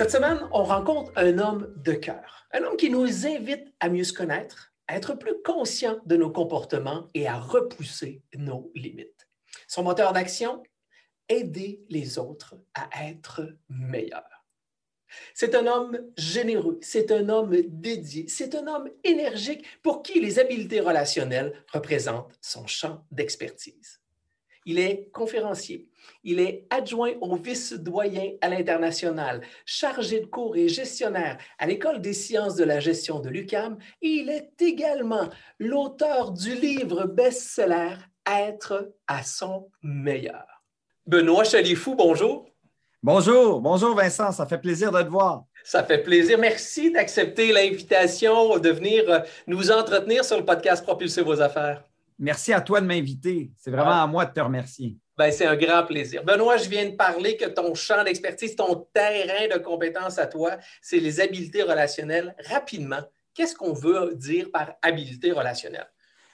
Cette semaine, on rencontre un homme de cœur, un homme qui nous invite à mieux se connaître, à être plus conscient de nos comportements et à repousser nos limites. Son moteur d'action, aider les autres à être meilleurs. C'est un homme généreux, c'est un homme dédié, c'est un homme énergique pour qui les habiletés relationnelles représentent son champ d'expertise. Il est conférencier. Il est adjoint au vice-doyen à l'international, chargé de cours et gestionnaire à l'École des sciences de la gestion de l'UCAM. Et il est également l'auteur du livre best-seller Être à son meilleur. Benoît Chalifou, bonjour. Bonjour, bonjour Vincent, ça fait plaisir de te voir. Ça fait plaisir. Merci d'accepter l'invitation de venir nous entretenir sur le podcast Propulser vos affaires. Merci à toi de m'inviter. C'est vraiment à moi de te remercier. Ben, c'est un grand plaisir. Benoît, je viens de parler que ton champ d'expertise, ton terrain de compétence à toi, c'est les habiletés relationnelles. Rapidement, qu'est-ce qu'on veut dire par habileté relationnelle?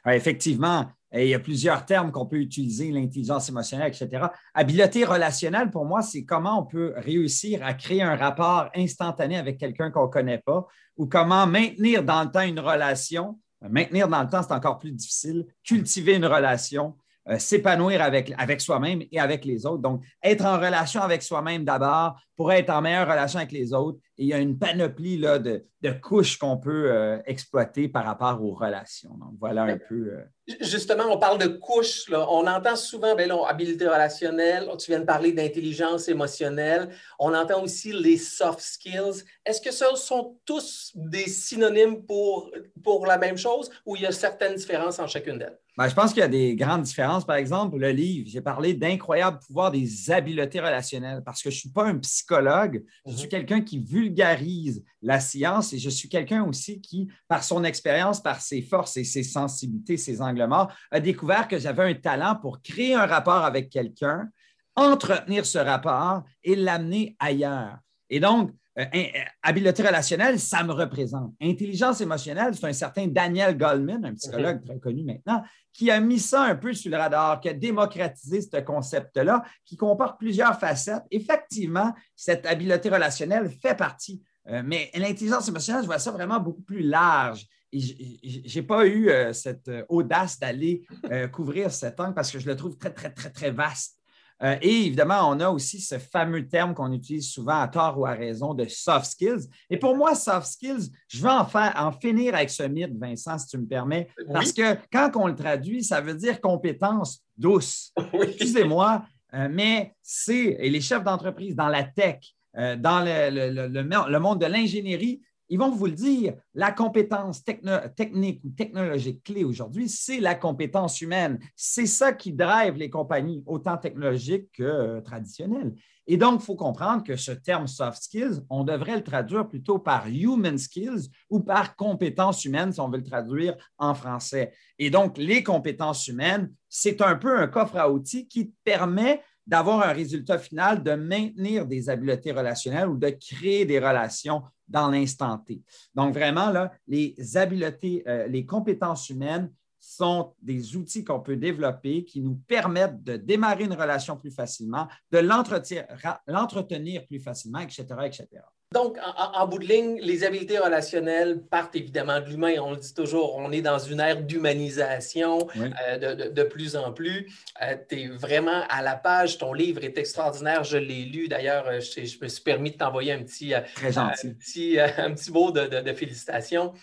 effectivement, il y a plusieurs termes qu'on peut utiliser, l'intelligence émotionnelle, etc. Habileté relationnelle, pour moi, c'est comment on peut réussir à créer un rapport instantané avec quelqu'un qu'on ne connaît pas ou comment maintenir dans le temps une relation Maintenir dans le temps, c'est encore plus difficile. Cultiver une relation, euh, s'épanouir avec, avec soi-même et avec les autres. Donc, être en relation avec soi-même d'abord pour être en meilleure relation avec les autres. Et il y a une panoplie là, de, couches qu'on peut euh, exploiter par rapport aux relations. Donc, voilà un peu. Euh, justement, on parle de couches. On entend souvent, ben habileté relationnelle. Tu viens de parler d'intelligence émotionnelle. On entend aussi les soft skills. Est-ce que ce sont tous des synonymes pour, pour la même chose ou il y a certaines différences en chacune d'elles? Ben, je pense qu'il y a des grandes différences. Par exemple, le livre, j'ai parlé d'incroyable pouvoir des habiletés relationnelles parce que je ne suis pas un psychologue, je suis mhm. quelqu'un qui vulgarise la science et je suis quelqu'un aussi qui, par son expérience, par ses forces et ses sensibilités, ses a découvert que j'avais un talent pour créer un rapport avec quelqu'un, entretenir ce rapport et l'amener ailleurs. Et donc, euh, euh, habileté relationnelle, ça me représente. Intelligence émotionnelle, c'est un certain Daniel Goldman, un psychologue très connu maintenant, qui a mis ça un peu sur le radar, qui a démocratisé ce concept-là, qui comporte plusieurs facettes. Effectivement, cette habileté relationnelle fait partie. Euh, mais l'intelligence émotionnelle, je vois ça vraiment beaucoup plus large. Je n'ai pas eu cette audace d'aller couvrir cet angle parce que je le trouve très, très, très, très vaste. Euh, et évidemment, on a aussi ce fameux terme qu'on utilise souvent à tort ou à raison de soft skills. Et pour moi, soft skills, je vais en, faire, en finir avec ce mythe, Vincent, si tu me permets, parce que quand on le traduit, ça veut dire compétence douce. Excusez-moi, euh, mais c'est, et les chefs d'entreprise dans la tech, euh, dans le monde de l'ingénierie, ils vont vous le dire, la compétence technique ou technologique clé aujourd'hui, c'est la compétence humaine. C'est ça qui drive les compagnies, autant technologiques que euh, traditionnelles. Et donc, il faut comprendre que ce terme soft skills, on devrait le traduire plutôt par human skills ou par compétences humaines, si on veut le traduire en français. Et donc, les compétences humaines, c'est un peu un coffre à outils qui permet d'avoir un résultat final, de maintenir des habiletés relationnelles ou de créer des relations dans l'instant T. Donc, vraiment, les habiletés, euh, les compétences humaines sont des outils qu'on peut développer qui nous permettent de démarrer une relation plus facilement, de l'entretenir plus facilement, etc., etc. Donc, en, bout de ligne, les habiletés relationnelles partent évidemment de l'humain. On le dit toujours, on est dans une ère d'humanisation euh, de, plus en plus. Euh, tu es vraiment à la page. Ton livre est extraordinaire. Je l'ai lu. D'ailleurs, euh, je, me suis permis de t'envoyer un petit, Très gentil. petit, un petit mot de félicitations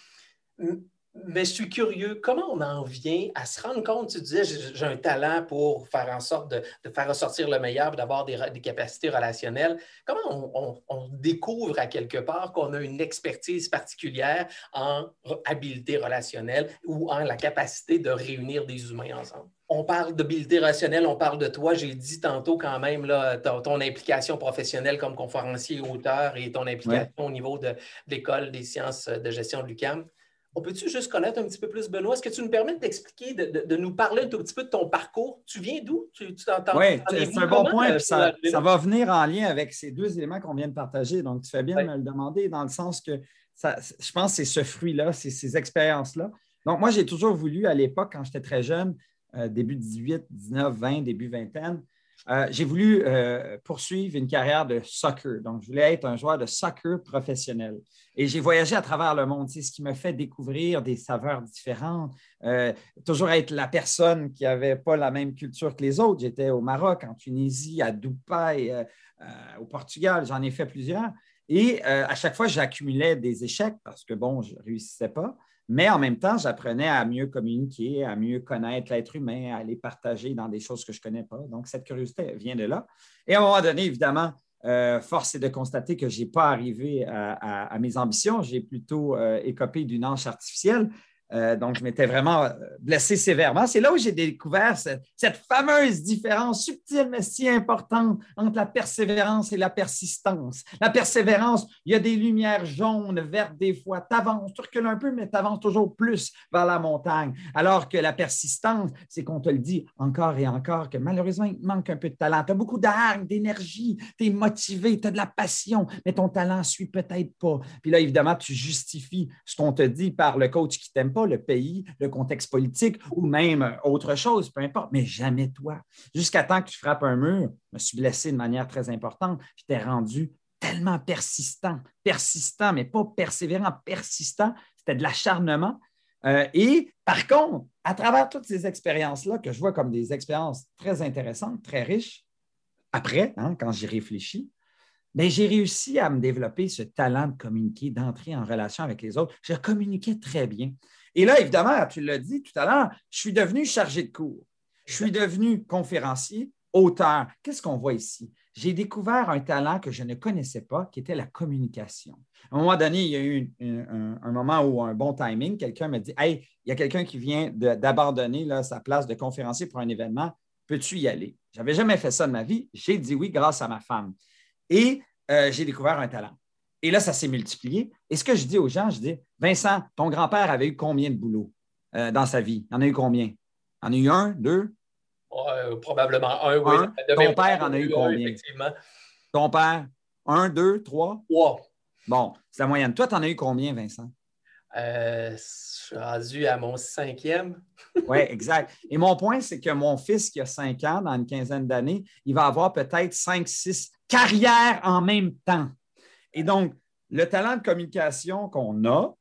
mais je suis curieux, comment on en vient à se rendre compte, tu disais, j'ai un talent pour faire en sorte de, faire ressortir le meilleur, d'avoir des, capacités relationnelles. Comment on, découvre à quelque part qu'on a une expertise particulière en habileté relationnelle ou en la capacité de réunir des humains ensemble? On parle d'habileté relationnelle, on parle de toi. J'ai dit tantôt quand même là, ton, implication professionnelle comme conférencier, auteur et ton implication au niveau de, de l'école des sciences de gestion de l'UQAM. On peut-tu juste connaître un petit peu plus Benoît? Est-ce que tu nous permets d'expliquer, de, de, nous parler un tout petit peu de ton parcours? Tu viens d'où? Tu, oui, c'est un bon point. ça, va venir en lien avec ces deux éléments qu'on vient de partager. Donc, tu fais bien de me le demander dans le sens que ça, je pense que c'est ce fruit-là, c'est ces expériences-là. Donc, moi, j'ai toujours voulu, à l'époque, quand j'étais très jeune, euh, début 18, 19, 20, début vingtaine, euh, j'ai voulu euh, poursuivre une carrière de soccer. Donc, je voulais être un joueur de soccer professionnel. Et j'ai voyagé à travers le monde, c'est ce qui me fait découvrir des saveurs différentes. Euh, toujours être la personne qui n'avait pas la même culture que les autres. J'étais au Maroc, en Tunisie, à Dubaï, au Portugal, j'en ai fait plusieurs. Et à chaque fois, j'accumulais des échecs parce que, bon, je ne réussissais pas. Mais en même temps, j'apprenais à mieux communiquer, à mieux connaître l'être humain, à les partager dans des choses que je ne connais pas. Donc, cette curiosité vient de là. Et à un moment donné, évidemment, euh, force est de constater que je n'ai pas arrivé à, mes ambitions. J'ai plutôt euh, écopé d'une hanche artificielle. Euh, donc, je m'étais vraiment euh, blessé sévèrement. C'est là où j'ai découvert cette, fameuse différence subtile mais si importante entre la persévérance et la persistance. La persévérance, il y a des lumières jaunes, vertes des fois. Tu avances, tu recules un peu, mais tu avances toujours plus vers la montagne. Alors que la persistance, c'est qu'on te le dit encore et encore que malheureusement, il manque un peu de talent. Tu as beaucoup d'armes, d'énergie, tu es motivé, tu as de la passion, mais ton talent ne suit peut-être pas. Puis là, évidemment, tu justifies ce qu'on te dit par le coach qui t'aime pas le pays, le contexte politique ou même autre chose, peu importe, mais jamais toi. Jusqu'à temps que tu frappes un mur, je me suis blessé de manière très importante, j'étais rendu tellement persistant, persistant, mais pas persévérant, persistant, c'était de l'acharnement. Euh, et par contre, à travers toutes ces expériences-là, que je vois comme des expériences très intéressantes, très riches, après, hein, quand j'y réfléchis, ben, j'ai réussi à me développer ce talent de communiquer, d'entrer en relation avec les autres. Je communiquais très bien. Et là, évidemment, tu l'as dit tout à l'heure, je suis devenu chargé de cours. Je suis devenu conférencier, auteur. Qu'est-ce qu'on voit ici? J'ai découvert un talent que je ne connaissais pas, qui était la communication. À un moment donné, il y a eu un, moment où un bon timing, quelqu'un m'a dit Hey, il y a quelqu'un qui vient d'abandonner sa place de conférencier pour un événement. Peux-tu y aller? Je n'avais jamais fait ça de ma vie. J'ai dit oui grâce à ma femme. Et euh, j'ai découvert un talent. Et là, ça s'est multiplié. Et ce que je dis aux gens, je dis, Vincent, ton grand-père avait eu combien de boulot euh, dans sa vie? Il en a eu combien? Il en a eu un, deux? probablement un, oui. Ton père en a eu combien? effectivement. Ton père, un, deux, trois? Trois. Bon, c'est la moyenne. Toi, tu en as eu combien, Vincent? Euh, je suis rendu à mon cinquième. oui, exact. Et mon point, c'est que mon fils, qui a cinq ans, dans une quinzaine d'années, il va avoir peut-être cinq, six carrières en même temps. Et donc, le talent de communication qu'on a,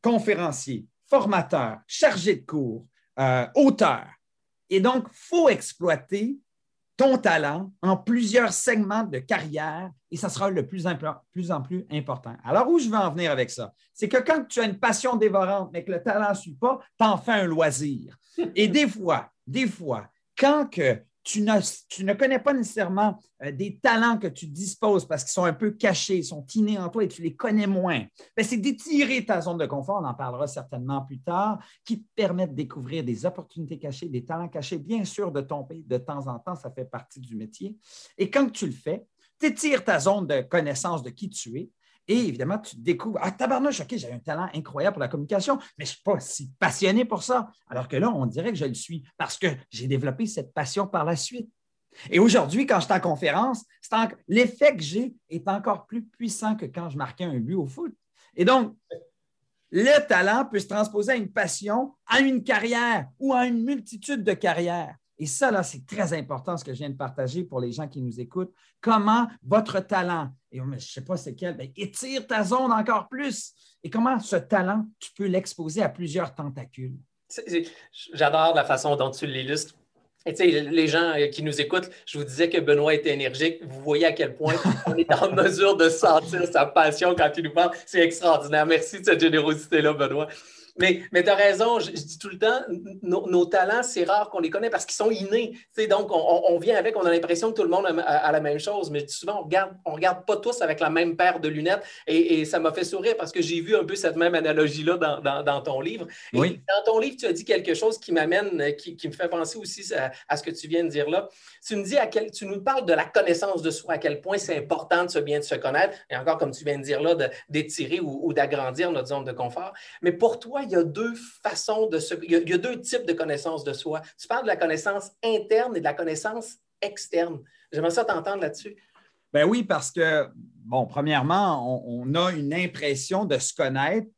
conférencier, formateur, chargé de cours, euh, auteur. Et donc, il faut exploiter ton talent en plusieurs segments de carrière et ça sera le plus, plus en plus important. Alors, où je veux en venir avec ça? C'est que quand tu as une passion dévorante, mais que le talent ne suit pas, tu en fais un loisir. Et des fois, des fois, quand que tu ne, connais pas nécessairement euh, des talents que tu disposes parce qu'ils sont un peu cachés, ils sont innés en toi et tu les connais moins. Ben, c'est d'étirer ta zone de confort, on en parlera certainement plus tard, qui te permet de découvrir des opportunités cachées, des talents cachés, bien sûr, de tomber de temps en temps, ça fait partie du métier. Et quand tu le fais, tu étires ta zone de connaissance de qui tu es, et évidemment, tu découvres, ah, tabarnouche, OK, j'ai un talent incroyable pour la communication, mais je ne suis pas si passionné pour ça. Alors que là, on dirait que je le suis parce que j'ai développé cette passion par la suite. Et aujourd'hui, quand je suis en conférence, l'effet que j'ai est encore plus puissant que quand je marquais un but au foot. Et donc, le talent peut se transposer à une passion, à une carrière ou à une multitude de carrières. Et ça, là, c'est très important ce que je viens de partager pour les gens qui nous écoutent. Comment votre talent, et je ne sais pas c'est quel, ben, étire ta zone encore plus. Et comment ce talent, tu peux l'exposer à plusieurs tentacules. J'adore la façon dont tu l'illustres. Et les gens euh, qui nous écoutent, je vous disais que Benoît était énergique. Vous voyez à quel point on est en mesure de sentir sa passion quand il nous parle. C'est extraordinaire. Merci de cette générosité-là, Benoît. Mais, mais tu as raison, je, dis tout le temps, nos, talents, c'est rare qu'on les connaisse parce qu'ils sont innés. donc, on, vient avec, on a l'impression que tout le monde a, la même chose, mais souvent, on ne regarde, on regarde pas tous avec la même paire de lunettes. Et, ça m'a fait sourire parce que j'ai vu un peu cette même analogie-là dans, ton livre. oui. Dans ton livre, tu as dit quelque chose qui m'amène, qui, me fait penser aussi à, ce que tu viens de dire là. Tu nous dis à quel, tu nous parles de la connaissance de soi, à quel point c'est important de se bien de se connaître, et encore, comme tu viens de dire là, d'étirer ou, ou d'agrandir notre zone de confort. Mais pour toi, il y a deux façons de se. Il y, a, deux types de connaissances de soi. Tu parles de la connaissance interne et de la connaissance externe. J'aimerais ça t'entendre là-dessus. Ben oui, parce que, bon, premièrement, on, a une impression de se connaître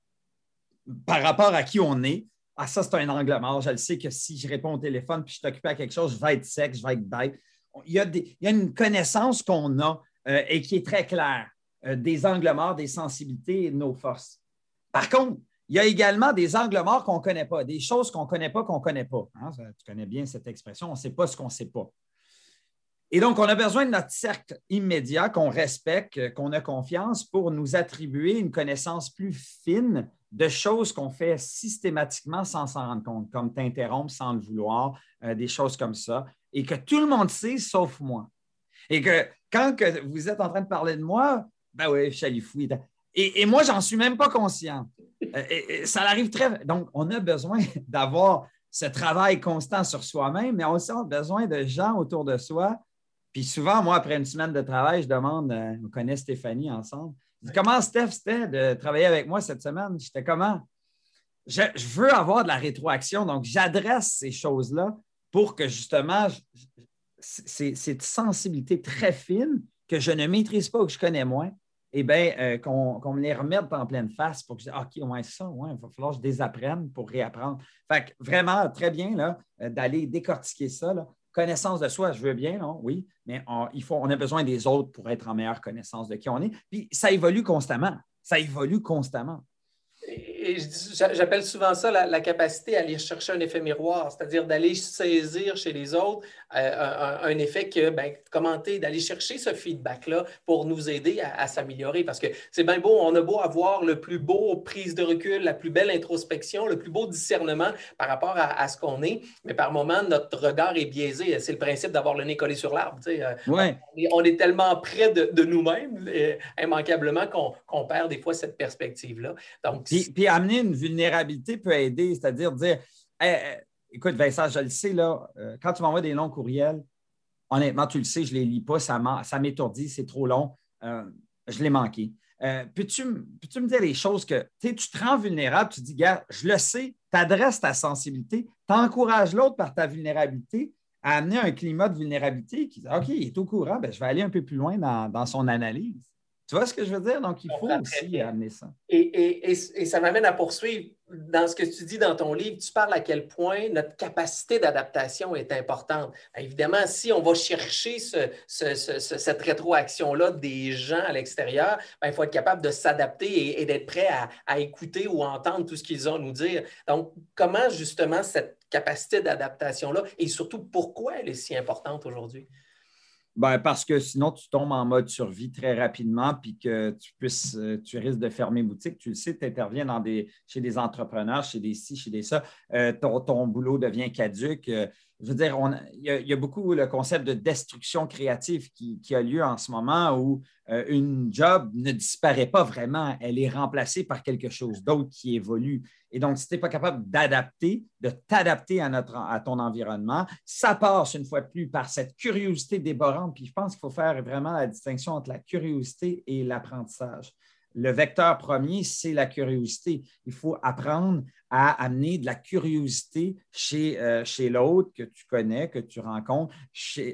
par rapport à qui on est. Ah, ça, c'est un angle mort. Je le sais que si je réponds au téléphone puis je suis occupé à quelque chose, je vais être sec, je vais être bête. Il y a, des, il y a une connaissance qu'on a euh, et qui est très claire euh, des angles morts, des sensibilités et de nos forces. Par contre, il y a également des angles morts qu'on ne connaît pas, des choses qu'on ne connaît pas qu'on ne connaît pas. Hein, tu connais bien cette expression, on ne sait pas ce qu'on ne sait pas. Et donc, on a besoin de notre cercle immédiat qu'on respecte, qu'on a confiance pour nous attribuer une connaissance plus fine de choses qu'on fait systématiquement sans s'en rendre compte, comme t'interrompre sans le vouloir, euh, des choses comme ça, et que tout le monde sait sauf moi. Et que quand vous êtes en train de parler de moi, ben oui, chalifouille. Et, et moi, j'en suis même pas conscient. Euh, ça arrive très. Donc, on a besoin d'avoir ce travail constant sur soi-même, mais on a aussi besoin de gens autour de soi. Puis souvent, moi, après une semaine de travail, je demande, euh, on connaît Stéphanie ensemble. Je dis, comment Steph, c'était de travailler avec moi cette semaine? J'étais comment? Je, veux avoir de la rétroaction, donc j'adresse ces choses-là pour que justement, c'est cette sensibilité très fine que je ne maîtrise pas ou que je connais moins, eh bien, euh, qu'on me les remette en pleine face pour que je dise OK, ouais, ça, ouais, il va falloir que je désapprenne pour réapprendre. Fait que vraiment, très bien là, euh, d'aller décortiquer ça. Connaissance de soi, je veux bien, oui, mais on, il faut, on a besoin des autres pour être en meilleure connaissance de qui on est. Puis ça évolue constamment. Ça évolue constamment j'appelle souvent ça la, capacité à aller chercher un effet miroir, c'est-à-dire d'aller saisir chez les autres euh, un, effet que, ben, commenter, d'aller chercher ce feedback-là pour nous aider à, s'améliorer. Parce que c'est bien beau, on a beau avoir le plus beau prise de recul, la plus belle introspection, le plus beau discernement par rapport à, ce qu'on est, mais par moment, notre regard est biaisé. C'est le principe d'avoir le nez collé sur l'arbre. Euh, on, est, tellement près de, nous-mêmes, euh, immanquablement, qu'on perd des fois cette perspective-là. Donc, puis, amener une vulnérabilité peut aider, c'est-à-dire dire, écoute, Vincent, je le sais, là, euh, quand tu m'envoies des longs courriels, honnêtement, tu le sais, je ne les lis pas, ça m'étourdit, c'est trop long, euh, je l'ai manqué. Euh, peux-tu, me dire les choses que tu te rends vulnérable, tu dis, gars, je le sais, tu adresses ta sensibilité, tu encourages l'autre par ta vulnérabilité à amener un climat de vulnérabilité qui dit, OK, il est au courant, ben, je vais aller un peu plus loin dans son analyse. Tu vois ce que je veux dire? Donc, il faut aussi amener ça. Et, ça m'amène à poursuivre dans ce que tu dis dans ton livre. Tu parles à quel point notre capacité d'adaptation est importante. Évidemment, si on va chercher cette rétroaction-là des gens à l'extérieur, ben, il faut être capable de s'adapter et, d'être prêt à, à, écouter ou à entendre tout ce qu'ils ont à nous dire. Donc, comment justement cette capacité d'adaptation-là et surtout pourquoi elle est si importante aujourd'hui? Ben, parce que sinon, tu tombes en mode survie très rapidement, puis que tu puisses, euh, tu risques de fermer boutique. Tu le sais, tu interviens dans des, chez des entrepreneurs, chez des ci, chez des ça. Euh, ton, boulot devient caduque. Euh, je veux dire, il, y a, beaucoup le concept de destruction créative qui, a lieu en ce moment où une job ne disparaît pas vraiment, elle est remplacée par quelque chose d'autre qui évolue. Et donc, si tu n'es pas capable d'adapter, de t'adapter à, à ton environnement, ça passe une fois de plus par cette curiosité déborante. Puis je pense qu'il faut faire vraiment la distinction entre la curiosité et l'apprentissage. Le vecteur premier, c'est la curiosité. Il faut apprendre à amener de la curiosité chez, euh, chez l'autre que tu connais, que tu rencontres,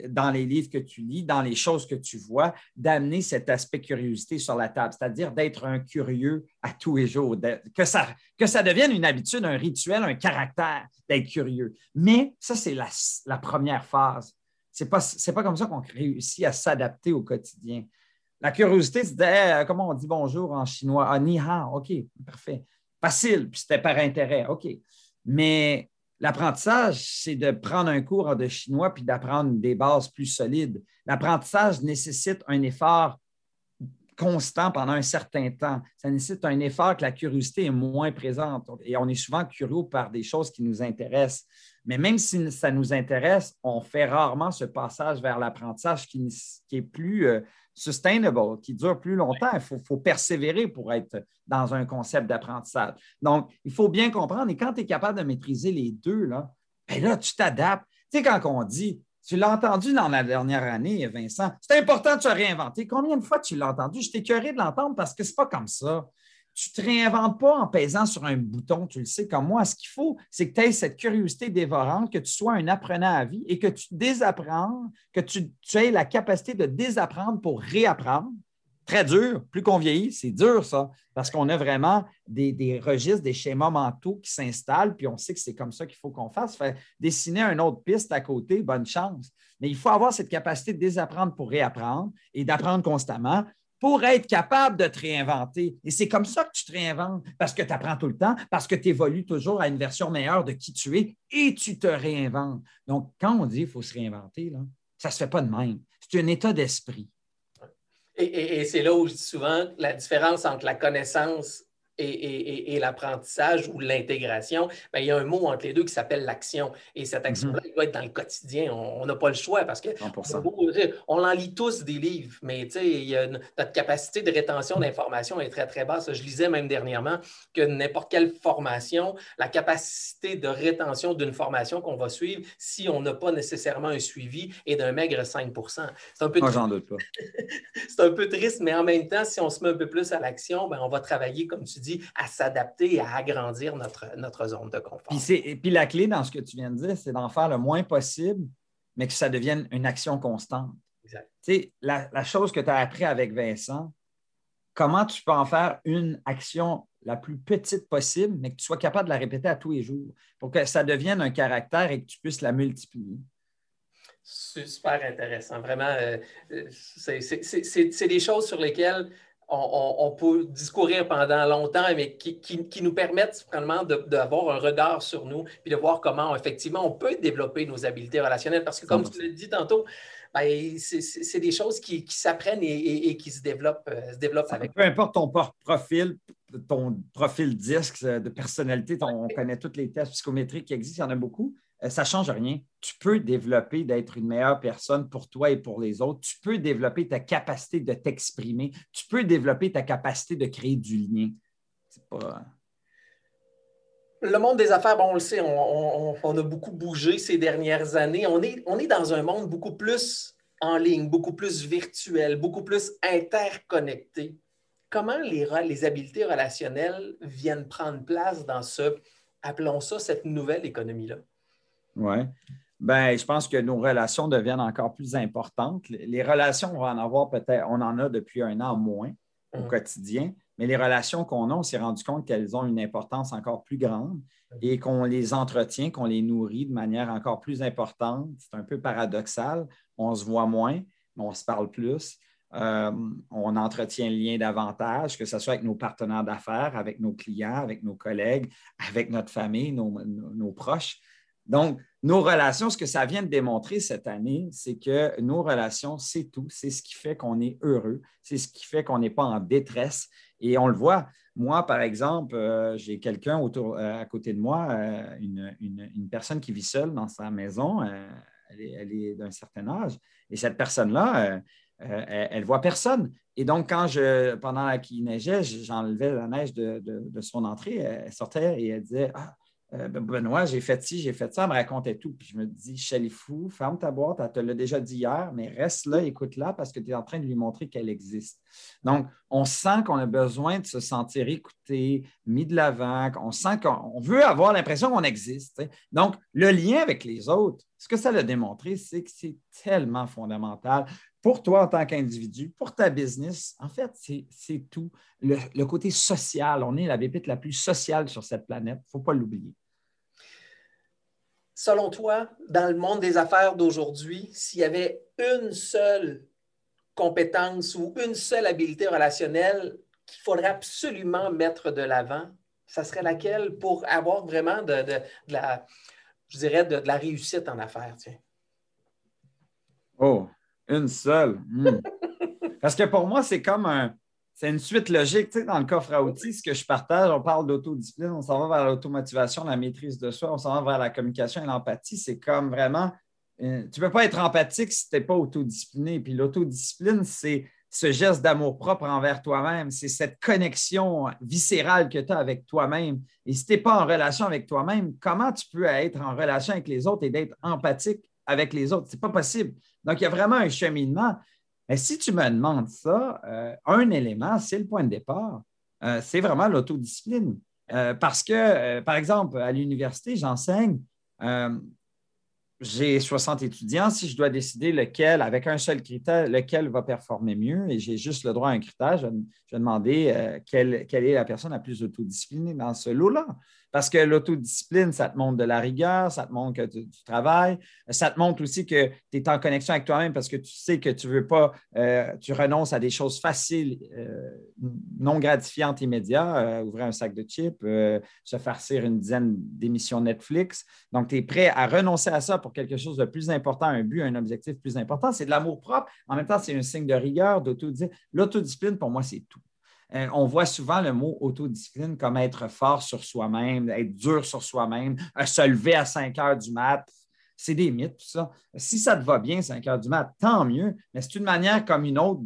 dans les livres que tu lis, dans les choses que tu vois, d'amener cet aspect curiosité sur la table, c'est-à-dire d'être un curieux à tous les jours, que, ça, que ça devienne une habitude, un rituel, un caractère d'être curieux. Mais ça, c'est la, première phase. Ce n'est pas comme ça qu'on réussit à s'adapter au quotidien. La curiosité, c'était comment on dit bonjour en chinois? Ah, ni hao, OK, parfait. Facile, puis c'était par intérêt, OK. Mais l'apprentissage, c'est de prendre un cours de chinois puis d'apprendre des bases plus solides. L'apprentissage nécessite un effort constant pendant un certain temps. Ça nécessite un effort que la curiosité est moins présente. Et on est souvent curieux par des choses qui nous intéressent. Mais même si ça nous intéresse, on fait rarement ce passage vers l'apprentissage qui, est plus euh, sustainable, qui dure plus longtemps. Il faut, persévérer pour être dans un concept d'apprentissage. Donc, il faut bien comprendre. Et quand tu es capable de maîtriser les deux, là, ben là, tu t'adaptes. Tu sais, quand on dit, tu l'as entendu dans la dernière année, Vincent, c'est important de se réinventer. Combien de fois tu l'as entendu? Je t'ai curé de l'entendre parce que ce n'est pas comme ça tu ne te réinventes pas en pesant sur un bouton, tu le sais comme moi. Ce qu'il faut, c'est que tu aies cette curiosité dévorante, que tu sois un apprenant à vie et que tu désapprennes, que tu, aies la capacité de désapprendre pour réapprendre. Très dur, plus qu'on vieillit, c'est dur ça, parce qu'on a vraiment des, registres, des schémas mentaux qui s'installent, puis on sait que c'est comme ça qu'il faut qu'on fasse. Dessiner une autre piste à côté, bonne chance. Mais il faut avoir cette capacité de désapprendre pour réapprendre et d'apprendre constamment pour être capable de te réinventer. Et c'est comme ça que tu te réinventes, parce que tu apprends tout le temps, parce que tu évolues toujours à une version meilleure de qui tu es et tu te réinventes. Donc, quand on dit qu'il faut se réinventer, ça ne se fait pas de même. C'est un état d'esprit. Et c'est là où je dis souvent la différence entre la connaissance et, l'apprentissage ou l'intégration, ben, il y a un mot entre les deux qui s'appelle l'action. Et cette mhm. action-là, il doit être dans le quotidien. On n'a pas le choix parce que on en lit tous des livres, mais notre capacité de rétention d'informations est très, très basse. Je lisais même dernièrement que n'importe quelle formation, la capacité de rétention d'une formation qu'on va suivre, si on n'a pas nécessairement un suivi, est d'un maigre 5% C'est un peu C'est un peu triste, mais en même temps, si on se met un peu plus à l'action, ben, on va travailler, comme tu dis, à s'adapter et à agrandir notre, notre zone de confort. Puis, et puis la clé dans ce que tu viens de dire, c'est d'en faire le moins possible, mais que ça devienne une action constante. Exact. Tu sais, la, la chose que tu as appris avec Vincent, comment tu peux en faire une action la plus petite possible, mais que tu sois capable de la répéter à tous les jours pour que ça devienne un caractère et que tu puisses la multiplier? Super intéressant. Vraiment, euh, c'est des choses sur lesquelles on, peut discourir pendant longtemps, mais qui, nous permettent vraiment d'avoir un regard sur nous, puis de voir comment effectivement on peut développer nos habiletés relationnelles. Parce que comme tu l'as dit tantôt, ben, c'est des choses qui, s'apprennent et, qui se développent, euh, se développent avec. Peu importe ton profil, ton profil disque de personnalité, on connaît tous les tests psychométriques qui existent, il y en a beaucoup. Euh, ça ne change rien. Tu peux développer d'être une meilleure personne pour toi et pour les autres. Tu peux développer ta capacité de t'exprimer. Tu peux développer ta capacité de créer du lien. Pas... Le monde des affaires, bon, on le sait, on, a beaucoup bougé ces dernières années. On est, on est dans un monde beaucoup plus en ligne, beaucoup plus virtuel, beaucoup plus interconnecté. Comment les, les habiletés relationnelles viennent prendre place dans ce, appelons ça, cette nouvelle économie-là? Oui. Ben, je pense que nos relations deviennent encore plus importantes. Les relations, on va en avoir peut-être, on en a depuis un an moins au mm. quotidien, mais les relations qu'on a, on s'est rendu compte qu'elles ont une importance encore plus grande et qu'on les entretient, qu'on les nourrit de manière encore plus importante. C'est un peu paradoxal. On se voit moins, mais on se parle plus. Euh, on entretient le lien davantage, que ce soit avec nos partenaires d'affaires, avec nos clients, avec nos collègues, avec notre famille, nos proches. Donc, nos relations, ce que ça vient de démontrer cette année, c'est que nos relations, c'est tout. C'est ce qui fait qu'on est heureux. C'est ce qui fait qu'on n'est pas en détresse. Et on le voit. Moi, par exemple, euh, j'ai quelqu'un autour, euh, à côté de moi, euh, une, personne qui vit seule dans sa maison. elle est, d'un certain âge. Et cette personne-là, elle ne voit personne. Et donc, quand je, pendant qu'il neigeait, j'enlevais la neige de, de, son entrée, elle sortait et elle disait Ah, euh, ben, Benoît, j'ai fait ci, j'ai fait ça, elle me racontait tout. Puis je me dis, Chélie fou, ferme ta boîte, elle te l'a déjà dit hier, mais reste là, écoute-la parce que tu es en train de lui montrer qu'elle existe. Donc, on sent qu'on a besoin de se sentir écouté, mis de l'avant, on sent qu'on veut avoir l'impression qu'on existe. Donc, le lien avec les autres, ce que ça a démontré, c'est que c'est tellement fondamental pour toi en tant qu'individu, pour ta business. En fait, c'est tout. Le, côté social, on est la bébite la plus sociale sur cette planète. Il ne faut pas l'oublier. Selon toi, dans le monde des affaires d'aujourd'hui, s'il y avait une seule compétence ou une seule habileté relationnelle qu'il faudrait absolument mettre de l'avant, ça serait laquelle pour avoir vraiment de, la, je dirais, de, la réussite en affaires? Tiens. Oh, une seule. Hmm. Parce que pour moi, c'est comme un. C'est une suite logique. Tu sais, dans le coffre à outils, ce que je partage, on parle d'autodiscipline, on s'en va vers l'automotivation, la maîtrise de soi, on s'en va vers la communication et l'empathie. C'est comme vraiment euh, tu ne peux pas être empathique si tu n'es pas autodiscipliné. Puis l'autodiscipline, c'est ce geste d'amour propre envers toi-même, c'est cette connexion viscérale que tu as avec toi-même. Et si tu n'es pas en relation avec toi-même, comment tu peux être en relation avec les autres et d'être empathique avec les autres? Ce n'est pas possible. Donc, il y a vraiment un cheminement. Mais si tu me demandes ça, euh, un élément, c'est le point de départ. Euh, c'est vraiment l'autodiscipline. parce que, par exemple, à l'université, j'enseigne j'ai 60 étudiants. Si je dois décider lequel, avec un seul critère, lequel va performer mieux, et j'ai juste le droit à un critère, je, vais demander euh, quelle, quelle, est la personne la plus autodisciplinée dans ce lot-là. Parce que l'autodiscipline, ça te montre de la rigueur, ça te montre que tu, travailles, ça te montre aussi que tu es en connexion avec toi-même parce que tu sais que tu ne veux pas, euh, tu renonces à des choses faciles, euh, non gratifiantes immédiates, euh, ouvrir un sac de chips, se farcir une dizaine d'émissions Netflix. Donc, tu es prêt à renoncer à ça pour quelque chose de plus important, un but, un objectif plus important. C'est de l'amour propre. En même temps, c'est un signe de rigueur, d'autodiscipline. L'autodiscipline, pour moi, c'est tout. Euh, on voit souvent le mot autodiscipline comme être fort sur soi-même, être dur sur soi-même, se lever à 5 heures du mat. C'est des mythes, tout ça. Si ça te va bien, 5 heures du mat, tant mieux, mais c'est une manière comme une autre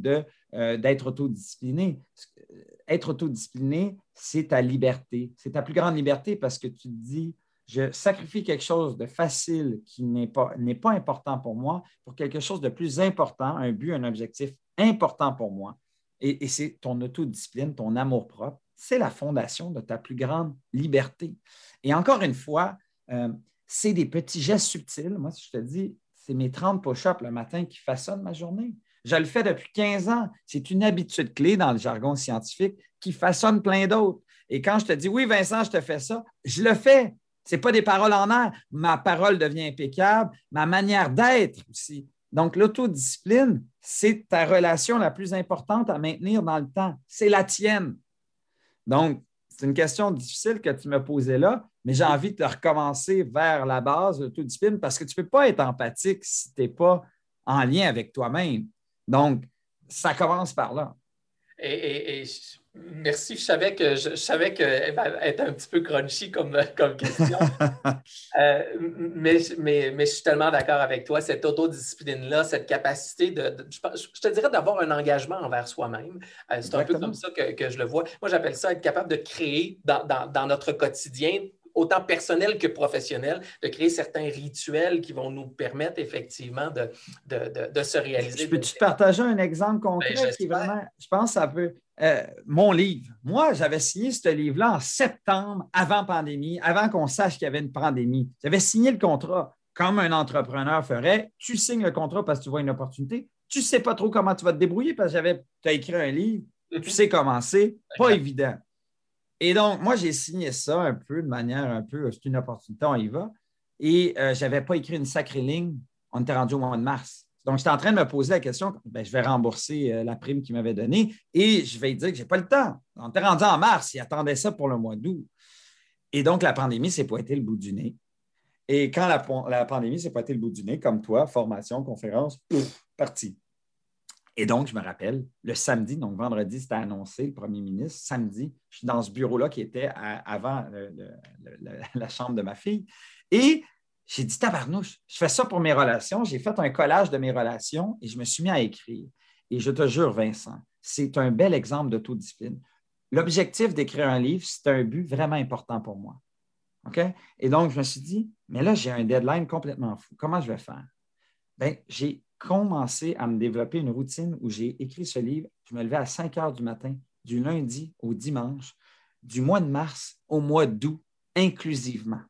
euh, d'être autodiscipliné. Être autodiscipliné, c'est ta liberté. C'est ta plus grande liberté parce que tu te dis, je sacrifie quelque chose de facile qui n'est pas, pas important pour moi pour quelque chose de plus important, un but, un objectif important pour moi et, c'est ton autodiscipline, ton amour-propre, c'est la fondation de ta plus grande liberté. Et encore une fois, euh, c'est des petits gestes subtils. Moi, si je te dis, c'est mes 30 push-ups le matin qui façonnent ma journée. Je le fais depuis 15 ans. C'est une habitude clé dans le jargon scientifique qui façonne plein d'autres. Et quand je te dis, oui, Vincent, je te fais ça, je le fais. Ce n'est pas des paroles en air. Ma parole devient impeccable, ma manière d'être aussi. Donc, l'autodiscipline, c'est ta relation la plus importante à maintenir dans le temps. C'est la tienne. Donc, c'est une question difficile que tu me posais là, mais j'ai envie de recommencer vers la base, l'autodiscipline, parce que tu ne peux pas être empathique si tu n'es pas en lien avec toi-même. Donc, ça commence par là. Merci. Je savais que je, savais qu'elle être un petit peu crunchy comme, comme question. Euh, mais, mais, mais, je suis tellement d'accord avec toi. Cette autodiscipline-là, cette capacité de, je, te dirais d'avoir un engagement envers soi-même. Euh, c'est un peu comme ça que, que, je le vois. Moi, j'appelle ça être capable de créer dans, dans, dans notre quotidien autant personnel que professionnel, de créer certains rituels qui vont nous permettre effectivement de, de, de, se réaliser. Je peux-tu te partager un exemple concret ben, qui vraiment, je pense, ça peut. Euh, mon livre. Moi, j'avais signé ce livre-là en septembre, avant pandémie, avant qu'on sache qu'il y avait une pandémie. J'avais signé le contrat comme un entrepreneur ferait. Tu signes le contrat parce que tu vois une opportunité. Tu ne sais pas trop comment tu vas te débrouiller parce que tu as écrit un livre. Tu sais comment c'est. Pas évident. Et donc, moi, j'ai signé ça un peu de manière un peu, c'est une opportunité, on y va. Et euh, je n'avais pas écrit une sacrée ligne. On était rendu au mois de mars. Donc, j'étais en train de me poser la question, ben, je vais rembourser euh, la prime qu'il m'avait donnée et je vais dire que je n'ai pas le temps. On était rendu en mars, il attendait ça pour le mois d'août. Et donc, la pandémie s'est pointée le bout du nez. Et quand la, la pandémie s'est pointée le bout du nez, comme toi, formation, conférence, parti. Et donc, je me rappelle, le samedi, donc vendredi, c'était annoncé, le premier ministre. Samedi, je suis dans ce bureau-là qui était avant la chambre de ma fille. Et j'ai dit, tabarnouche, je fais ça pour mes relations. J'ai fait un collage de mes relations et je me suis mis à écrire. Et je te jure, Vincent, c'est un bel exemple d'autodiscipline. L'objectif d'écrire un livre, c'est un but vraiment important pour moi. OK? Et donc, je me suis dit, mais là, j'ai un deadline complètement fou. Comment je vais faire? Bien, j'ai commencé à me développer une routine où j'ai écrit ce livre. Je me levais à 5 heures du matin, du lundi au dimanche, du mois de mars au mois d'août, inclusivement.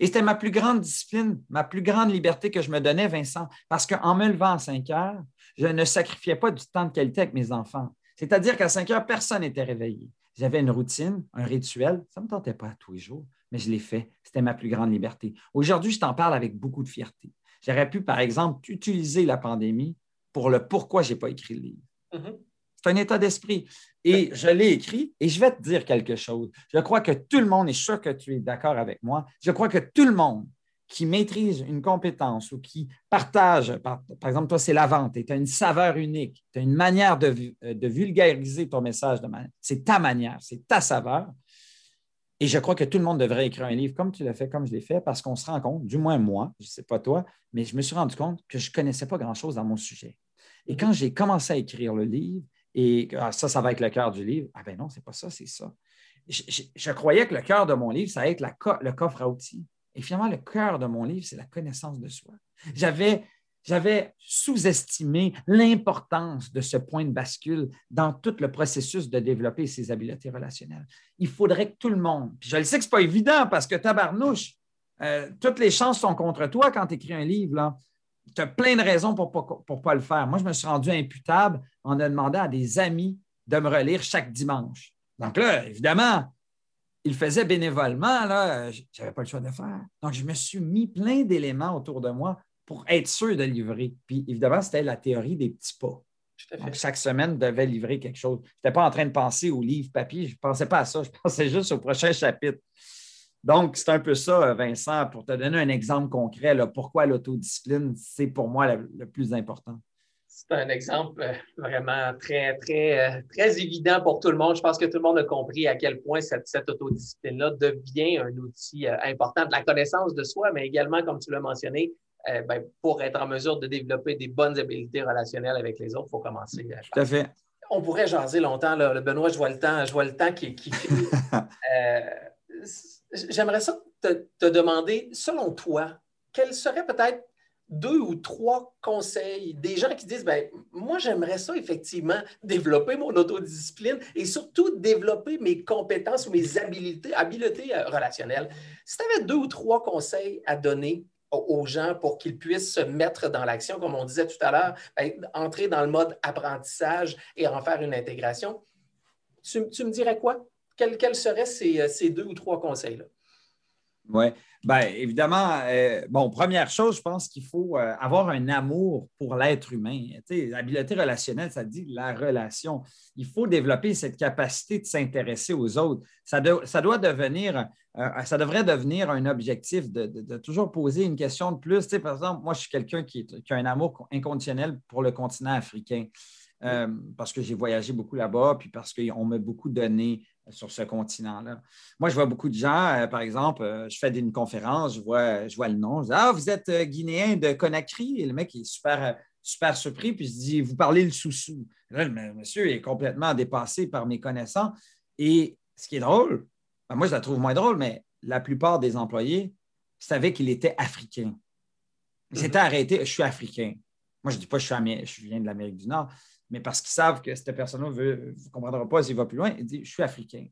Et c'était ma plus grande discipline, ma plus grande liberté que je me donnais, Vincent, parce qu'en me levant à 5 heures, je ne sacrifiais pas du temps de qualité avec mes enfants. C'est-à-dire qu'à 5 heures, personne n'était réveillé. J'avais une routine, un rituel. Ça ne me tentait pas tous les jours, mais je l'ai fait. C'était ma plus grande liberté. Aujourd'hui, je t'en parle avec beaucoup de fierté. J'aurais pu, par exemple, utiliser la pandémie pour le pourquoi je n'ai pas écrit le livre. Mm-hmm. C'est un état d'esprit. Et je l'ai écrit et je vais te dire quelque chose. Je crois que tout le monde, et je suis sûr que tu es d'accord avec moi, je crois que tout le monde qui maîtrise une compétence ou qui partage, par, exemple, toi, c'est la vente, tu as une saveur unique, tu as une manière de, de vulgariser ton message, c'est ta manière, c'est ta saveur. Et je crois que tout le monde devrait écrire un livre comme tu l'as fait, comme je l'ai fait, parce qu'on se rend compte, du moins moi, je ne sais pas toi, mais je me suis rendu compte que je ne connaissais pas grand-chose dans mon sujet. Et quand j'ai commencé à écrire le livre, et ah, ça, ça va être le cœur du livre, ah ben non, c'est pas ça, c'est ça. Je, croyais que le cœur de mon livre, ça allait être le coffre à outils. Et finalement, le cœur de mon livre, c'est la connaissance de soi. J'avais j'avais sous-estimé l'importance de ce point de bascule dans tout le processus de développer ses habiletés relationnelles. Il faudrait que tout le monde, puis je le sais que ce n'est pas évident parce que tabarnouche, euh, toutes les chances sont contre toi quand tu écris un livre. Tu as plein de raisons pour ne pas, le faire. Moi, je me suis rendu imputable en demandant à des amis de me relire chaque dimanche. Donc là, évidemment, ils faisaient bénévolement, là, je n'avais pas le choix de faire. Donc, je me suis mis plein d'éléments autour de moi pour être sûr de livrer. Puis évidemment, c'était la théorie des petits pas. Donc, chaque semaine, devait livrer quelque chose. Je n'étais pas en train de penser au livre papier, je ne pensais pas à ça, je pensais juste au prochain chapitre. Donc, c'est un peu ça, Vincent, pour te donner un exemple concret, là, pourquoi l'autodiscipline, c'est pour moi le, plus important. C'est un exemple euh, vraiment très, très, euh, très évident pour tout le monde. Je pense que tout le monde a compris à quel point cette, cette autodiscipline-là devient un outil euh, important de la connaissance de soi, mais également, comme tu l'as mentionné, ben, pour être en mesure de développer des bonnes habiletés relationnelles avec les autres, il faut commencer. Tout à fait. On pourrait jaser longtemps. Le Benoît, je vois le temps, je vois le temps qui, qui euh, J'aimerais ça te, te, demander, selon toi, quels seraient peut-être deux ou trois conseils des gens qui disent ben, Moi, j'aimerais ça effectivement développer mon autodiscipline et surtout développer mes compétences ou mes habiletés, euh, relationnelles. Si tu avais deux ou trois conseils à donner aux gens pour qu'ils puissent se mettre dans l'action, comme on disait tout à l'heure, ben, entrer dans le mode apprentissage et en faire une intégration. Tu, me dirais quoi? Quels, seraient ces, ces, deux ou trois conseils-là? Oui. Bien, évidemment, euh, bon, première chose, je pense qu'il faut euh, avoir un amour pour l'être humain. L'habileté relationnelle, ça dit la relation. Il faut développer cette capacité de s'intéresser aux autres. Ça, ça doit devenir, euh, ça devrait devenir un objectif de, toujours poser une question de plus. Tu par exemple, moi, je suis quelqu'un qui, qui, a un amour inconditionnel pour le continent africain. parce que j'ai voyagé beaucoup là-bas, puis parce qu'on m'a beaucoup donné sur ce continent-là. Moi, je vois beaucoup de gens, euh, par exemple, euh, je fais une conférence, je vois, je vois le nom, je dis Ah, vous êtes euh, guinéen de Conakry Et le mec est super, super surpris, puis je dis Vous parlez le sous-sous. Là, le monsieur est complètement dépassé par mes connaissances. Et ce qui est drôle, ben, moi, je la trouve moins drôle, mais la plupart des employés savaient qu'il était africain. Ils s'étaient mhm. arrêtés Je suis africain. Moi, je ne dis pas je, suis je viens de l'Amérique du Nord mais parce qu'ils savent que cette personne-là ne comprendra pas s'il va plus loin, il dit Je suis africain.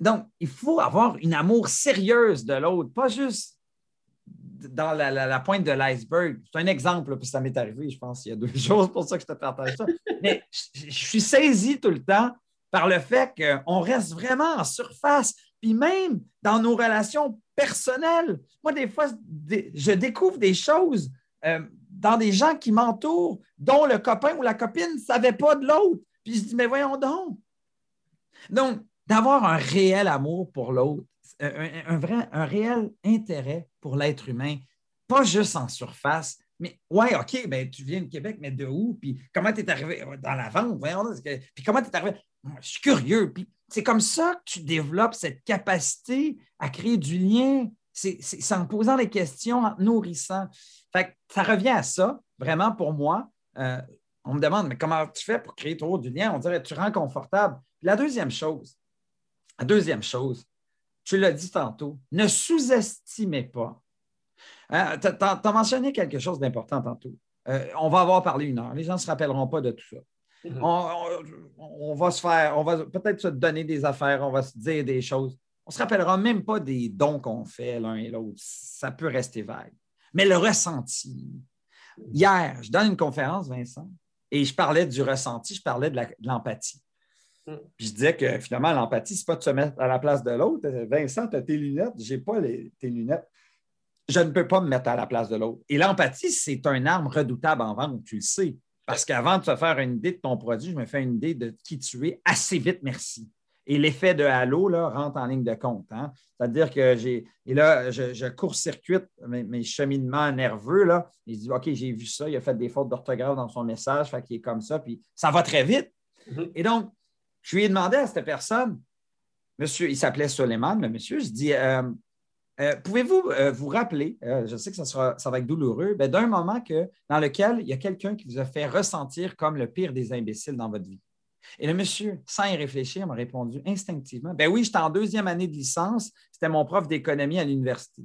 Donc, il faut avoir une amour sérieuse de l'autre, pas juste dans la, pointe de l'iceberg. C'est un exemple, puis ça m'est arrivé, je pense, il y a deux c'est pour ça que je te partage ça. Mais je, suis saisi tout le temps par le fait qu'on reste vraiment en surface, puis même dans nos relations personnelles. Moi, des fois, je découvre des choses euh, dans des gens qui m'entourent, dont le copain ou la copine ne savait pas de l'autre. Puis je dis, mais voyons donc. Donc, d'avoir un réel amour pour l'autre, un, vrai, un réel intérêt pour l'être humain, pas juste en surface, mais ouais, OK, ben, tu viens de Québec, mais de où? Puis comment tu es arrivé dans la vente? Voyons, puis comment tu es arrivé? Je suis curieux. Puis c'est comme ça que tu développes cette capacité à créer du lien. C'est en posant des questions, en nourrissant ça revient à ça, vraiment pour moi. Euh, on me demande, mais comment tu fais pour créer trop du lien? On dirait, tu rends confortable. la deuxième chose, la deuxième chose, tu l'as dit tantôt, ne sous-estimez pas. Euh, tu as, mentionné quelque chose d'important tantôt. euh, on va avoir parlé une heure. Les gens ne se rappelleront pas de tout ça. Mhm. on, va se faire, on va peut-être se donner des affaires, on va se dire des choses. On ne se rappellera même pas des dons qu'on fait l'un et l'autre. Ça peut rester vague. Mais le ressenti. Hier, je donne une conférence, Vincent, et je parlais du ressenti, je parlais de l'empathie. Mm. Puis je disais que finalement, l'empathie, ce n'est pas de se mettre à la place de l'autre. Vincent, tu as tes lunettes, je n'ai pas tes lunettes. Je ne peux pas me mettre à la place de l'autre. Et l'empathie, c'est un arme redoutable en vente, tu le sais. Parce qu'avant de se faire une idée de ton produit, je me fais une idée de qui tu es assez vite, merci. Et l'effet de halo là, rentre en ligne de compte. Hein. C'est-à-dire que j'ai. Et là, je, court-circuite mes, cheminements nerveux. Là. Il dit OK, j'ai vu ça, il a fait des fautes d'orthographe dans son message, fait qu'il est comme ça, puis ça va très vite. Mm-hmm. Et donc, je lui ai demandé à cette personne, monsieur, il s'appelait Soleiman, le monsieur, je dis euh, euh, Pouvez-vous euh, vous rappeler, je sais que ça, sera, ça va être douloureux, ben, d'un moment que, dans lequel il y a quelqu'un qui vous a fait ressentir comme le pire des imbéciles dans votre vie? Et le monsieur, sans y réfléchir, m'a répondu instinctivement Ben oui, j'étais en deuxième année de licence, c'était mon prof d'économie à l'université.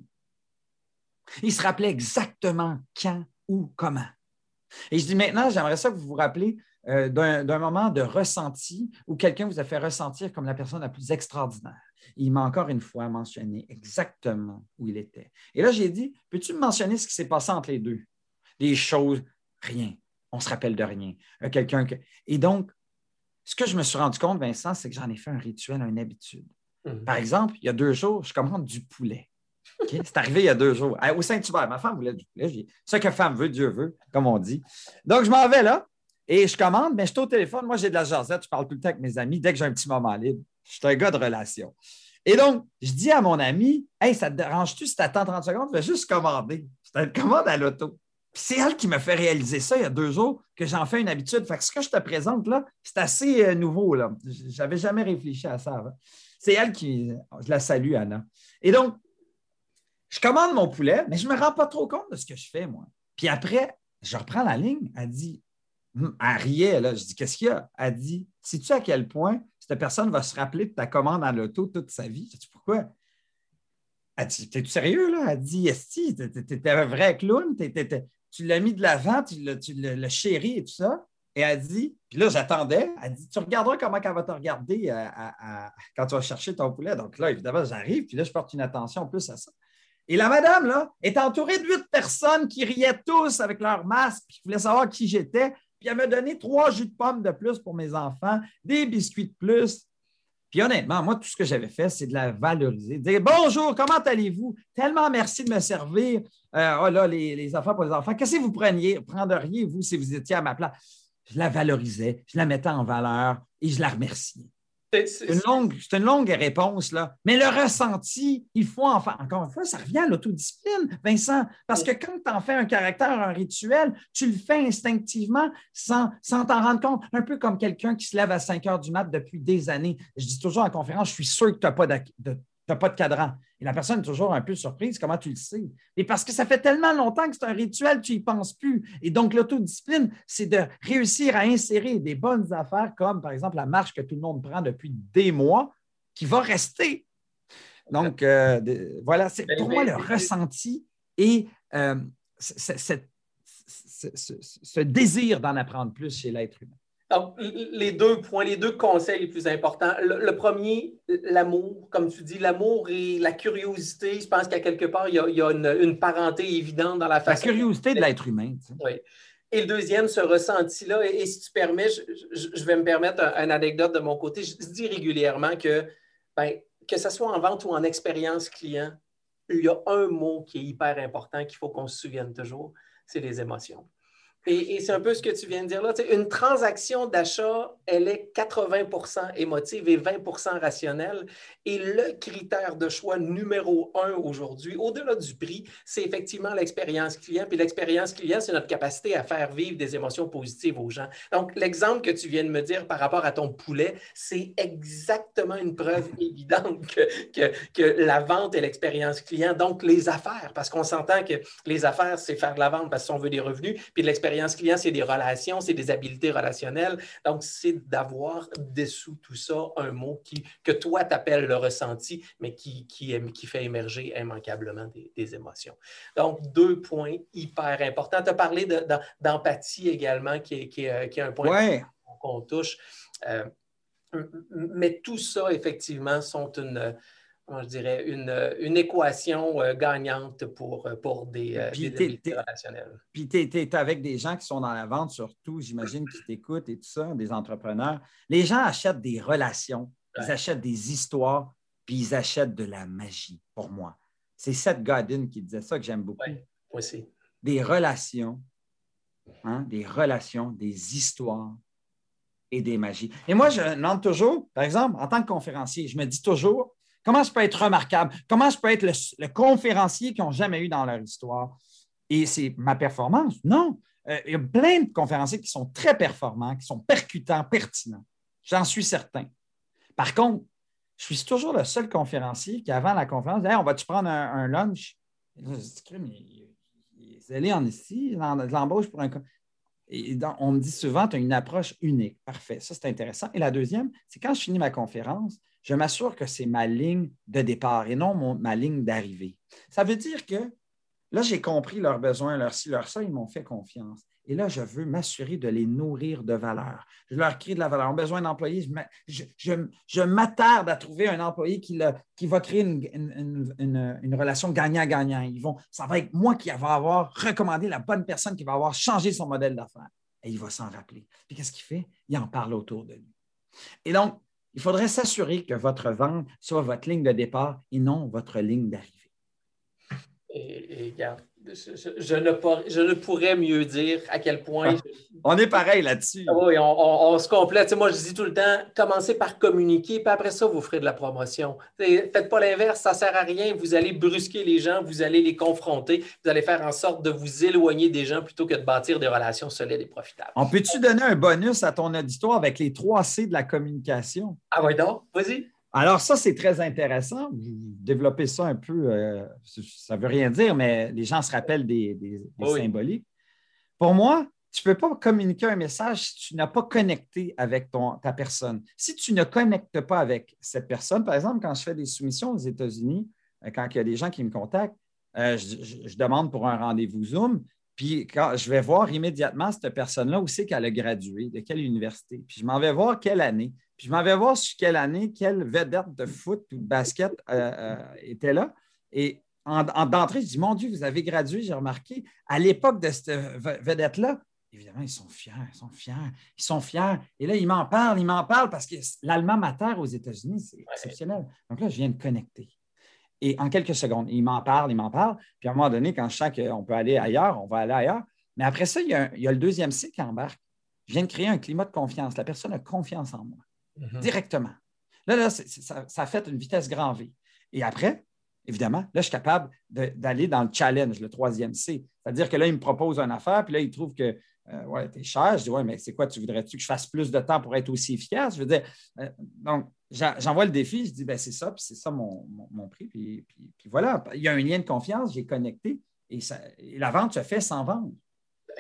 Il se rappelait exactement quand, où, comment. Et je dis maintenant, j'aimerais ça que vous vous rappelez euh, d'un moment de ressenti où quelqu'un vous a fait ressentir comme la personne la plus extraordinaire. il m'a encore une fois mentionné exactement où il était. Et là, j'ai dit Peux-tu me mentionner ce qui s'est passé entre les deux Des choses, rien. On se rappelle de rien. Euh, quelqu'un que... Et donc, ce que je me suis rendu compte, Vincent, c'est que j'en ai fait un rituel, une habitude. Mhm. Par exemple, il y a deux jours, je commande du poulet. C'est arrivé il y a deux jours. Au Saint-Hubert, ma femme voulait du poulet. Ce que femme veut, Dieu veut, comme on dit. Donc, je m'en vais là et je commande, mais je suis au téléphone. Moi, j'ai de la jasette, je parle tout le temps avec mes amis dès que j'ai un petit moment libre. Je suis un gars de relation. Et donc, je dis à mon ami, Hey, ça te dérange-tu si tu attends 30 secondes? Je vais juste commander. C'est une commande à l'auto c'est elle qui m'a fait réaliser ça il y a deux jours, que j'en fais une habitude. Fait que ce que je te présente là, c'est assez euh, nouveau. Je n'avais jamais réfléchi à ça avant. C'est elle qui. Je la salue, Anna. Et donc, je commande mon poulet, mais je ne me rends pas trop compte de ce que je fais, moi. Puis après, je reprends la ligne. Elle dit, elle riait, là. Je dis, qu'est-ce qu'il y a? Elle dit, sais-tu à quel point cette personne va se rappeler de ta commande à l'auto toute sa vie? Je dis, pourquoi? Elle dit, t'es-tu sérieux, là? Elle dit, Esti, t'es un vrai clown, tu l'as mis de l'avant, tu l'as chéri et tout ça. Et elle dit, puis là, j'attendais, elle dit, tu regarderas comment elle va te regarder euh, quand tu vas chercher ton poulet. Donc là, évidemment, j'arrive, puis là, je porte une attention plus à ça. Et la madame, là, est entourée de huit personnes qui riaient tous avec leur masque, puis qui voulaient savoir qui j'étais. Puis elle m'a donné trois jus de pommes de plus pour mes enfants, des biscuits de plus. Puis honnêtement, moi, tout ce que j'avais fait, c'est de la valoriser. Dire bonjour, comment allez-vous? Tellement merci de me servir. Euh, oh là, les, les, affaires pour les enfants. Qu'est-ce que vous preniez, prendriez, vous, si vous étiez à ma place? Je la valorisais, je la mettais en valeur et je la remerciais. C'est une, longue, une longue réponse, là. Mais le ressenti, il faut en faire. Encore une fois, ça revient à l'autodiscipline, Vincent. Parce que quand tu en fais un caractère, un rituel, tu le fais instinctivement sans t'en rendre compte. Un peu comme quelqu'un qui se lève à 5 heures du mat depuis des années. Je dis toujours en conférence, je suis sûr que tu n'as pas de, pas de cadran. Et la personne est toujours un peu surprise. Comment tu le sais? Et parce que ça fait tellement longtemps que c'est un rituel, tu n'y penses plus. Et donc, l'autodiscipline, c'est de réussir à insérer des bonnes affaires, comme par exemple la marche que tout le monde prend depuis des mois, qui va rester. Donc, euh, voilà, c'est pour moi le ressenti et euh, ce désir d'en apprendre plus chez l'être humain. Donc, les deux points, les deux conseils les plus importants. Le, premier, l'amour, comme tu dis, l'amour et la curiosité. Je pense qu'à quelque part, il y a, une, parenté évidente dans la façon. La curiosité de l'être humain. Oui. Et le deuxième, ce ressenti-là, et, si tu permets, je, vais me permettre une anecdote de mon côté. Je, dis régulièrement que, ben, que ce soit en vente ou en expérience client, il y a un mot qui est hyper important qu'il faut qu'on se souvienne toujours, c'est les émotions. Et, c'est un peu ce que tu viens de dire là. une transaction d'achat, elle est 80% émotive et 20% rationnelle. Et le critère de choix numéro un aujourd'hui, au-delà du prix, c'est effectivement l'expérience client. Puis l'expérience client, c'est notre capacité à faire vivre des émotions positives aux gens. Donc, l'exemple que tu viens de me dire par rapport à ton poulet, c'est exactement une preuve évidente que, que, la vente et l'expérience client, donc les affaires, parce qu'on s'entend que les affaires, c'est faire de la vente parce qu'on veut des revenus, puis l'expérience l'expérience client, c'est des relations, c'est des habiletés relationnelles. Donc, c'est d'avoir dessous tout ça un mot qui, que toi, tu appelles le ressenti, mais qui, qui, qui fait émerger immanquablement des, émotions. Donc, deux points hyper importants. Tu as parlé d'empathie également, qui est, qui, est, un point qu'on touche. Euh, mais tout ça, effectivement, sont une je dirais, une, équation euh, gagnante pour, euh, pour des, euh, des relationnelles. Puis tu es, avec des gens qui sont dans la vente, surtout, j'imagine, qui t'écoutent et tout ça, des entrepreneurs. Les gens achètent des relations, ils achètent des histoires, puis ils achètent de la magie, pour moi. C'est Seth Godin qui disait ça que j'aime beaucoup. Oui, aussi. Des relations, hein, des relations, des histoires, et des magies. Et moi, je demande toujours, par exemple, en tant que conférencier, je me dis toujours, Comment je peux être remarquable? Comment je peux être le, conférencier qu'ils n'ont jamais eu dans leur histoire? Et c'est ma performance? Non. Euh, il y a plein de conférenciers qui sont très performants, qui sont percutants, pertinents. J'en suis certain. Par contre, je suis toujours le seul conférencier qui, avant la conférence, dit On va-tu prendre un, lunch? Je dis, mais allé en ici, l'embauche pour un. Et on me dit souvent, tu as une approche unique. Parfait. Ça, c'est intéressant. Et la deuxième, c'est quand je finis ma conférence, je m'assure que c'est ma ligne de départ et non ma ligne d'arrivée. Ça veut dire que là, j'ai compris leurs besoins, leurs ci, leurs ça, ils m'ont fait confiance. Et là, je veux m'assurer de les nourrir de valeur. Je leur crée de la valeur. Ils ont besoin d'employés. Je, m'attarde à trouver un employé qui, va créer une, relation gagnant-gagnant. ça va être moi qui va avoir recommandé la bonne personne qui va avoir changé son modèle d'affaires. Et il va s'en rappeler. Puis qu'est-ce qu'il fait? Il en parle autour de lui. Et donc, il faudrait s'assurer que votre vente soit votre ligne de départ et non votre ligne d'arrivée. Je, ne, pourrais mieux dire à quel point. Ah, on est pareil là-dessus. Ah oui, on, se complète. moi, je dis tout le temps, commencez par communiquer, puis après ça, vous ferez de la promotion. faites pas l'inverse, ça ne sert à rien. Vous allez brusquer les gens, vous allez les confronter, vous allez faire en sorte de vous éloigner des gens plutôt que de bâtir des relations solides et profitables. On peut-tu donner un bonus à ton auditoire avec les trois C de la communication? Ah oui, donc, vas-y. Alors, ça, c'est très intéressant. Vous développez ça un peu, euh, ça ne veut rien dire, mais les gens se rappellent des, symboliques. Pour moi, tu ne peux pas communiquer un message si tu n'as pas connecté avec ton, ta personne. Si tu ne connectes pas avec cette personne, par exemple, quand je fais des soumissions aux États-Unis, euh, quand il y a des gens qui me contactent, euh, je, demande pour un rendez-vous Zoom, puis quand je vais voir immédiatement cette personne-là où c'est qu'elle a gradué, de quelle université. Puis je m'en vais voir quelle année. Puis je m'en vais voir sur quelle année, quelle vedette de foot ou de basket euh, euh, était là. Et en, d'entrée, je dis Mon Dieu, vous avez gradué, j'ai remarqué, à l'époque de cette vedette-là, évidemment, ils sont fiers, ils sont fiers, ils sont fiers. Et là, ils m'en parlent, ils m'en parlent parce que l'allemand mater aux États-Unis, c'est exceptionnel. Donc là, je viens de connecter. Et en quelques secondes, ils m'en parlent, ils m'en parlent. Puis à un moment donné, quand je sens qu'on peut aller ailleurs, on va aller ailleurs. Mais après ça, il y a, il y a le deuxième cycle qui embarque. Je viens de créer un climat de confiance. La personne a confiance en moi. Mhm. directement. Là, là ça, ça, fait une vitesse grand V. Et après, évidemment, là, je suis capable d'aller dans le challenge, le troisième C. C'est-à-dire que là, il me propose une affaire, puis là, il trouve que euh, ouais, t'es cher. Je dis, ouais, mais c'est quoi, tu voudrais-tu que je fasse plus de temps pour être aussi efficace? Je veux dire, euh, donc, j'envoie le défi, je dis, ben, c'est ça, puis c'est ça mon, prix. Puis, puis, voilà, il y a un lien de confiance, j'ai connecté, et, et la vente se fait sans vendre.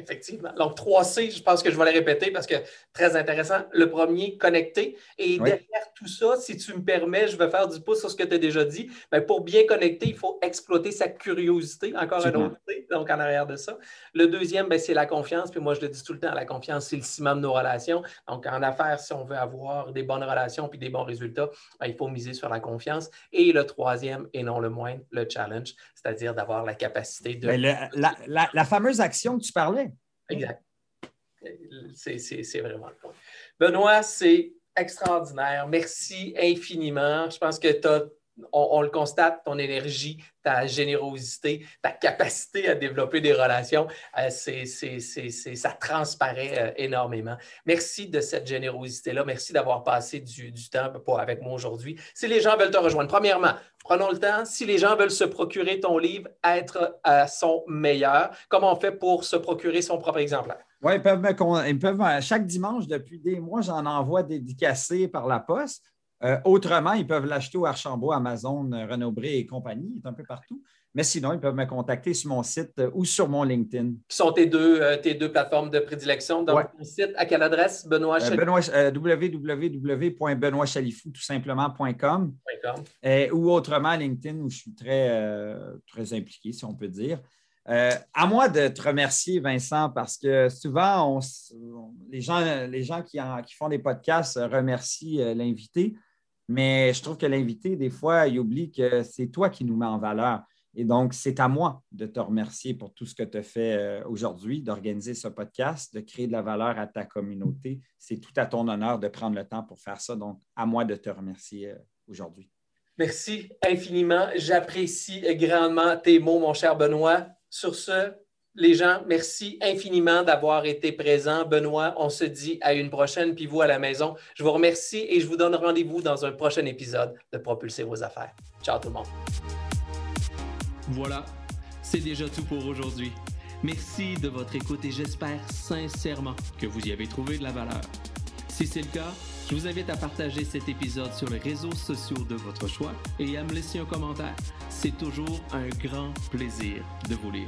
Effectivement. Donc, 3C, je pense que je vais les répéter parce que très intéressant. Le premier, connecter. Et derrière tout ça, si tu me permets, je vais faire du pouce sur ce que tu as déjà dit. Mais pour bien connecter, il faut exploiter sa curiosité. Encore un autre donc en arrière de ça. Le deuxième, ben, c'est la confiance. Puis moi, je le dis tout le temps, la confiance, c'est le ciment de nos relations. Donc, en affaires, si on veut avoir des bonnes relations puis des bons résultats, ben, il faut miser sur la confiance. Et le troisième, et non le moindre, le challenge, c'est-à-dire d'avoir la capacité de. Ben, la fameuse action que tu parlais. Exact. C'est vraiment le point. Benoît, c'est extraordinaire. Merci infiniment. Je pense que on, le constate, ton énergie, ta générosité, ta capacité à développer des relations, euh, ça transparaît euh, énormément. Merci de cette générosité-là. Merci d'avoir passé du, temps avec moi aujourd'hui. Si les gens veulent te rejoindre, premièrement, prenons le temps. Si les gens veulent se procurer ton livre, être à son meilleur, comment on fait pour se procurer son propre exemplaire? Oui, ils peuvent, ils peuvent chaque dimanche depuis des mois, j'en envoie dédicacés par la poste. Euh, autrement, ils peuvent l'acheter au Archambault, Amazon, Renaud Bré et compagnie, il est un peu partout. Mais sinon, ils peuvent me contacter sur mon site euh, ou sur mon LinkedIn. Qui sont tes deux, euh, tes deux plateformes de prédilection? Dans ton site, à quelle adresse, Benoît euh, www.benoîtchalifou, tout simplement.com. ou autrement, LinkedIn, où je suis très, très impliqué, si on peut dire. à moi de te remercier, Vincent, parce que souvent, les gens, les gens qui, qui font des podcasts remercient l'invité, mais je trouve que l'invité, des fois, il oublie que c'est toi qui nous met en valeur. Et donc, c'est à moi de te remercier pour tout ce que tu as fait euh, aujourd'hui, d'organiser ce podcast, de créer de la valeur à ta communauté. C'est tout à ton honneur de prendre le temps pour faire ça. Donc, à moi de te remercier euh, aujourd'hui. Merci infiniment. J'apprécie grandement tes mots, mon cher Benoît. Sur ce, les gens, merci infiniment d'avoir été présents. Benoît, on se dit à une prochaine, puis vous à la maison. Je vous remercie et je vous donne rendez-vous dans un prochain épisode de Propulser vos affaires. Ciao tout le monde. Voilà, c'est déjà tout pour aujourd'hui. Merci de votre écoute et j'espère sincèrement que vous y avez trouvé de la valeur. Si c'est le cas, je vous invite à partager cet épisode sur les réseaux sociaux de votre choix et à me laisser un commentaire. C'est toujours un grand plaisir de vous lire.